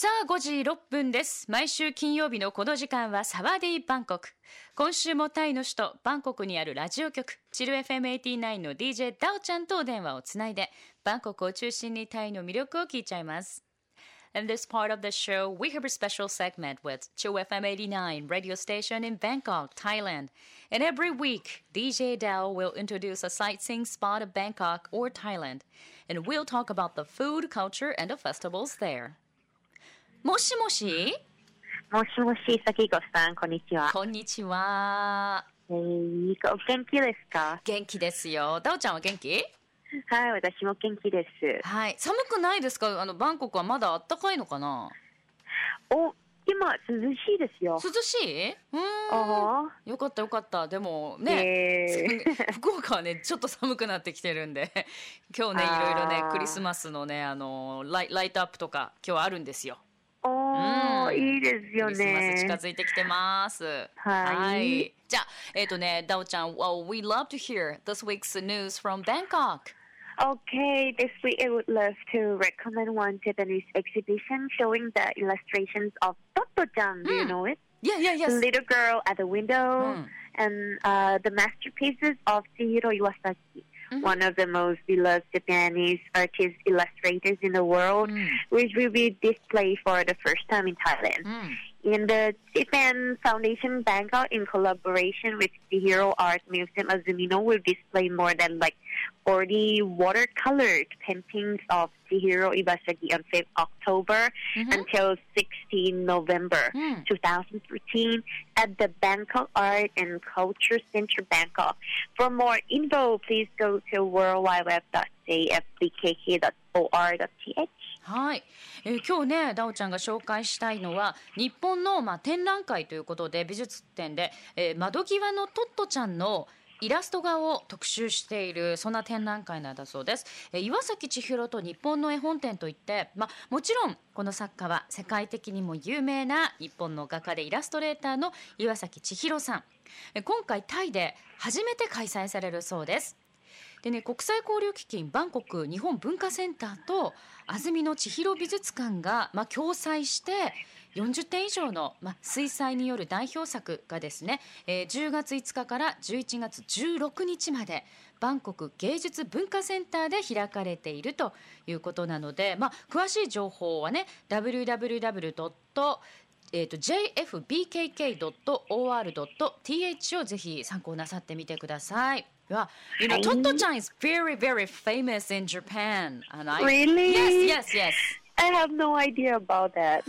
さあ、5時6分です。毎週金曜日のこの時間はサワディバンコク。今週もタイの首都バンコクにあるラジオ局、チル FM89 の DJ ダオちゃんとお電話をつないで、バンコクを中心にタイの魅力を聞いちゃいます。In this part of the show, we have a special segment with Chill FM 89 radio station in Bangkok, Thailand. And every week, DJ Dao will introduce a sightseeing spot of Bangkok or Thailand. And we'll talk about the food, culture, and the festivals there. もしもし？もしもし、さきこさん、こんにちは。こんにちは。えー、お元気ですか？元気ですよ。ダオちゃんは元気？はい、私も元気です。はい。寒くないですか？あの、バンコクはまだ暖かいのかな？お、今、涼しいですよ。涼しい？うーん。あよかったよかった。でもあ、ね、えー、福岡はね、ちょっと寒くなってきてるんで、今日ね、いろいろねクリスマスのね、あの、ライライトアップとか、今日はあるんですよ。おうんー、いいですよクリスマス近ね。づいてきてます。はいじゃあ、えっ、とね、ダオちゃん、well, we love to hear this week's news from Bangkok. Okay, this week I would love to recommend one Japanese exhibition showing the illustrations of Toto-chan. Do you Hmm. know it? Yeah, yeah, The yes. little girl at the window Hmm. and uh, the masterpieces of Chihiro Iwasaki, Mhm. one of the most beloved Japanese artist illustrators in the world, Mm. which will be displayed for the first time in Thailand. うん。In the Japan Foundation Bangkok, in collaboration with the Hero Art Museum Azumino, will display more than like 40 watercolored paintings of Chihiro Iwasaki on 5th October Mhm. until 16 November Mm. 2013 at the Bangkok Art and Culture Center Bangkok. For more info, please go to jfbkk.or.th はい、えー今日ねダオちゃんが紹介したいのは日本の、まあ、展覧会ということで美術展で、えー窓際のトットちゃんのイラスト画を特集しているそんな展覧会なんだそうです、えー岩崎千尋と日本の絵本展といって、まあ、もちろんこの作家は世界的にも有名な日本の画家でイラストレーターの岩崎千尋さん。え今回タイで初めて開催されるそうです。でね、国際交流基金バンコク日本文化センターと安曇野千尋美術館が、まあ、共催して40点以上の、まあ、水彩による代表作がですね、えー10月5日から11月16日までバンコク芸術文化センターで開かれているということなので、まあ、詳しい情報はね www. えー、と jfbkk.or.th をぜひ参考なさってみてください。Yeah, you know, はい Toto-chan is very, very famous in Japan. And I, Really? Yes, yes, yes. I have no idea about that.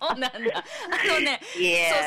そうなんだ。あのね.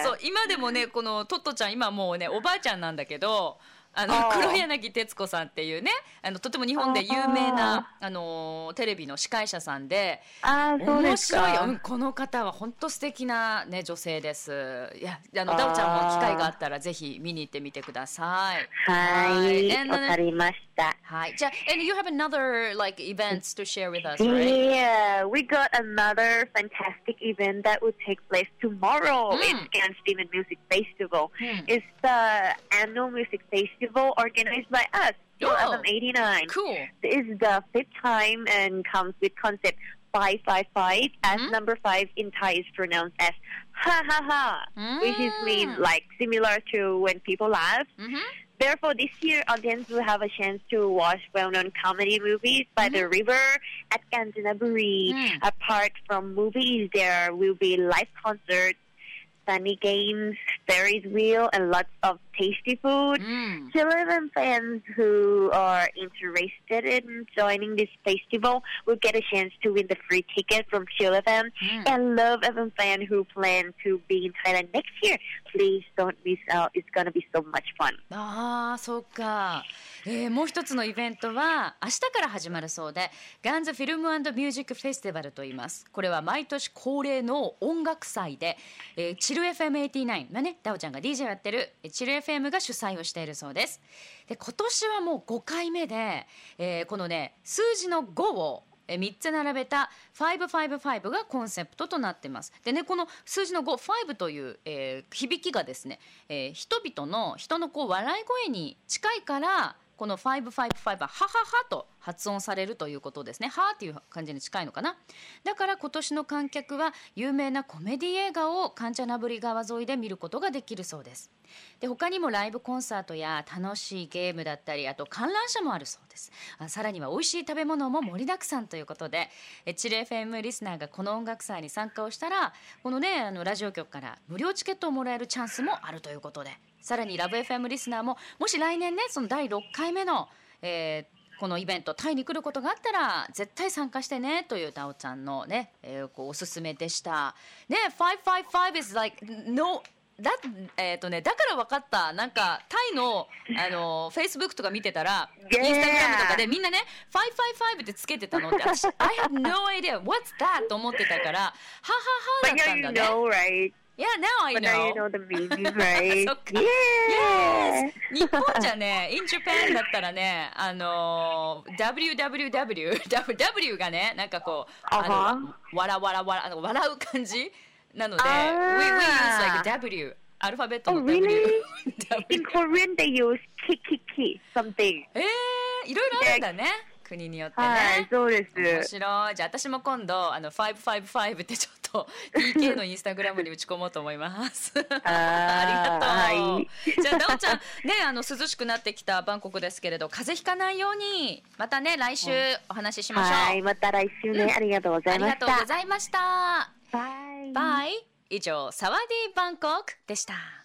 そうそう、今でもね、このトットちゃん、今もうね、おばあちゃんなんだけど、あの黒柳徹子さんっていうね、あのとても日本で有名なあのテレビの司会者さんで、あーそう面ですか白いよ、うんこの方は本当素敵なね女性です。いや、あのダオちゃんも機会があったらぜひ見に行ってみてください。はい、わかりました。はい、じゃあ、and you have another like events to share with us, right? Yeah, we got another fantastic event that will take place tomorrow Mm. in Scan Steam and Music Festival. Mm. It's the annual music festival organized by us, Oh. FM89. Cool. This is the fifth time and comes with concept 555 as Mhm. number 5 in Thai is pronounced as ha ha ha, which is mean Mm. like similar to when people laugh. Mhm. Therefore, this year, audience will have a chance to watch well-known comedy movies by the river at Kanchanaburi. Mm. Apart from movies, there will be live concerts, funny games, Ferris wheel, and lots of tasty food. Mm. Children and fans who are interested in joining this festival will get a chance to win the free ticket from Chill Mm. And Love FM fan who plan to be in Thailand next year, please don't miss out. It's gonna be so much fun. Ah, so えーもう一つのイベントは明日から始まるそうで、ガンズフィルムミュージックフェスティバルと言います。これは毎年恒例の音楽祭で、えーチル FM89、まあね、ダオちゃんが DJ をやってるえーチル FM が主催をしているそうです。で、今年はもう5回目で、えーこのね、数字の5をえー3つ並べた555がコンセプトとなってます。でね、この数字の5、5という、えー響きがですね、えー人々の、人のこう笑い声に近いから、この555は、はははと発音されるということですね。はーっていう感じに近いのかな。だから今年の観客は有名なコメディ映画をカンチャナブリ川沿いで見ることができるそうです。で他にもライブコンサートや楽しいゲームだったりあと観覧車もあるそうですさらには美味しい食べ物も盛りだくさんということでえチル FM リスナーがこの音楽祭に参加をしたらこのねあのラジオ局から無料チケットをもらえるチャンスもあるということでさらにラブ f m リスナーももし来年ねその第6回目の、えーこのイベントタイに来ることがあったら絶対参加してねというダオちゃんのね、えー、こうおすすめでした。ね555 is like no だえっ、ー、とねだから分かった。なんかタイのあのフェイスブックとか見てたら、インスタグラムとかでみんなね555ってつけてたのって私 I have no idea. What's that? と思ってたからはははだったんだね。Yeah, now I know. But now you know the meaning, right? そっか yes! 日本じゃね、in Japan だったらね、あのー、WWW、W がね、なんかこう、あの、わらわらわら、あの笑う感じなので、we, we use like W、アルファベット Oh, の W。really? W In Korean, they use kikiki, something. えー、いろいろあるんだね、国によってはいね。、そうです。面白い。じゃあ私も今度、あの、555ってちょっと PK のインスタグラムに打ち込もうと思います。ありがとう。はいじゃあ、ダオちゃん、ね、あの、涼しくなってきたバンコクですけれど、風邪ひかないように、またね、来週お話ししましょう。はい、また来週ね、ありがとうござあいました。りがとうございました。バイ。バイ。以上、サワディーバンコクでした。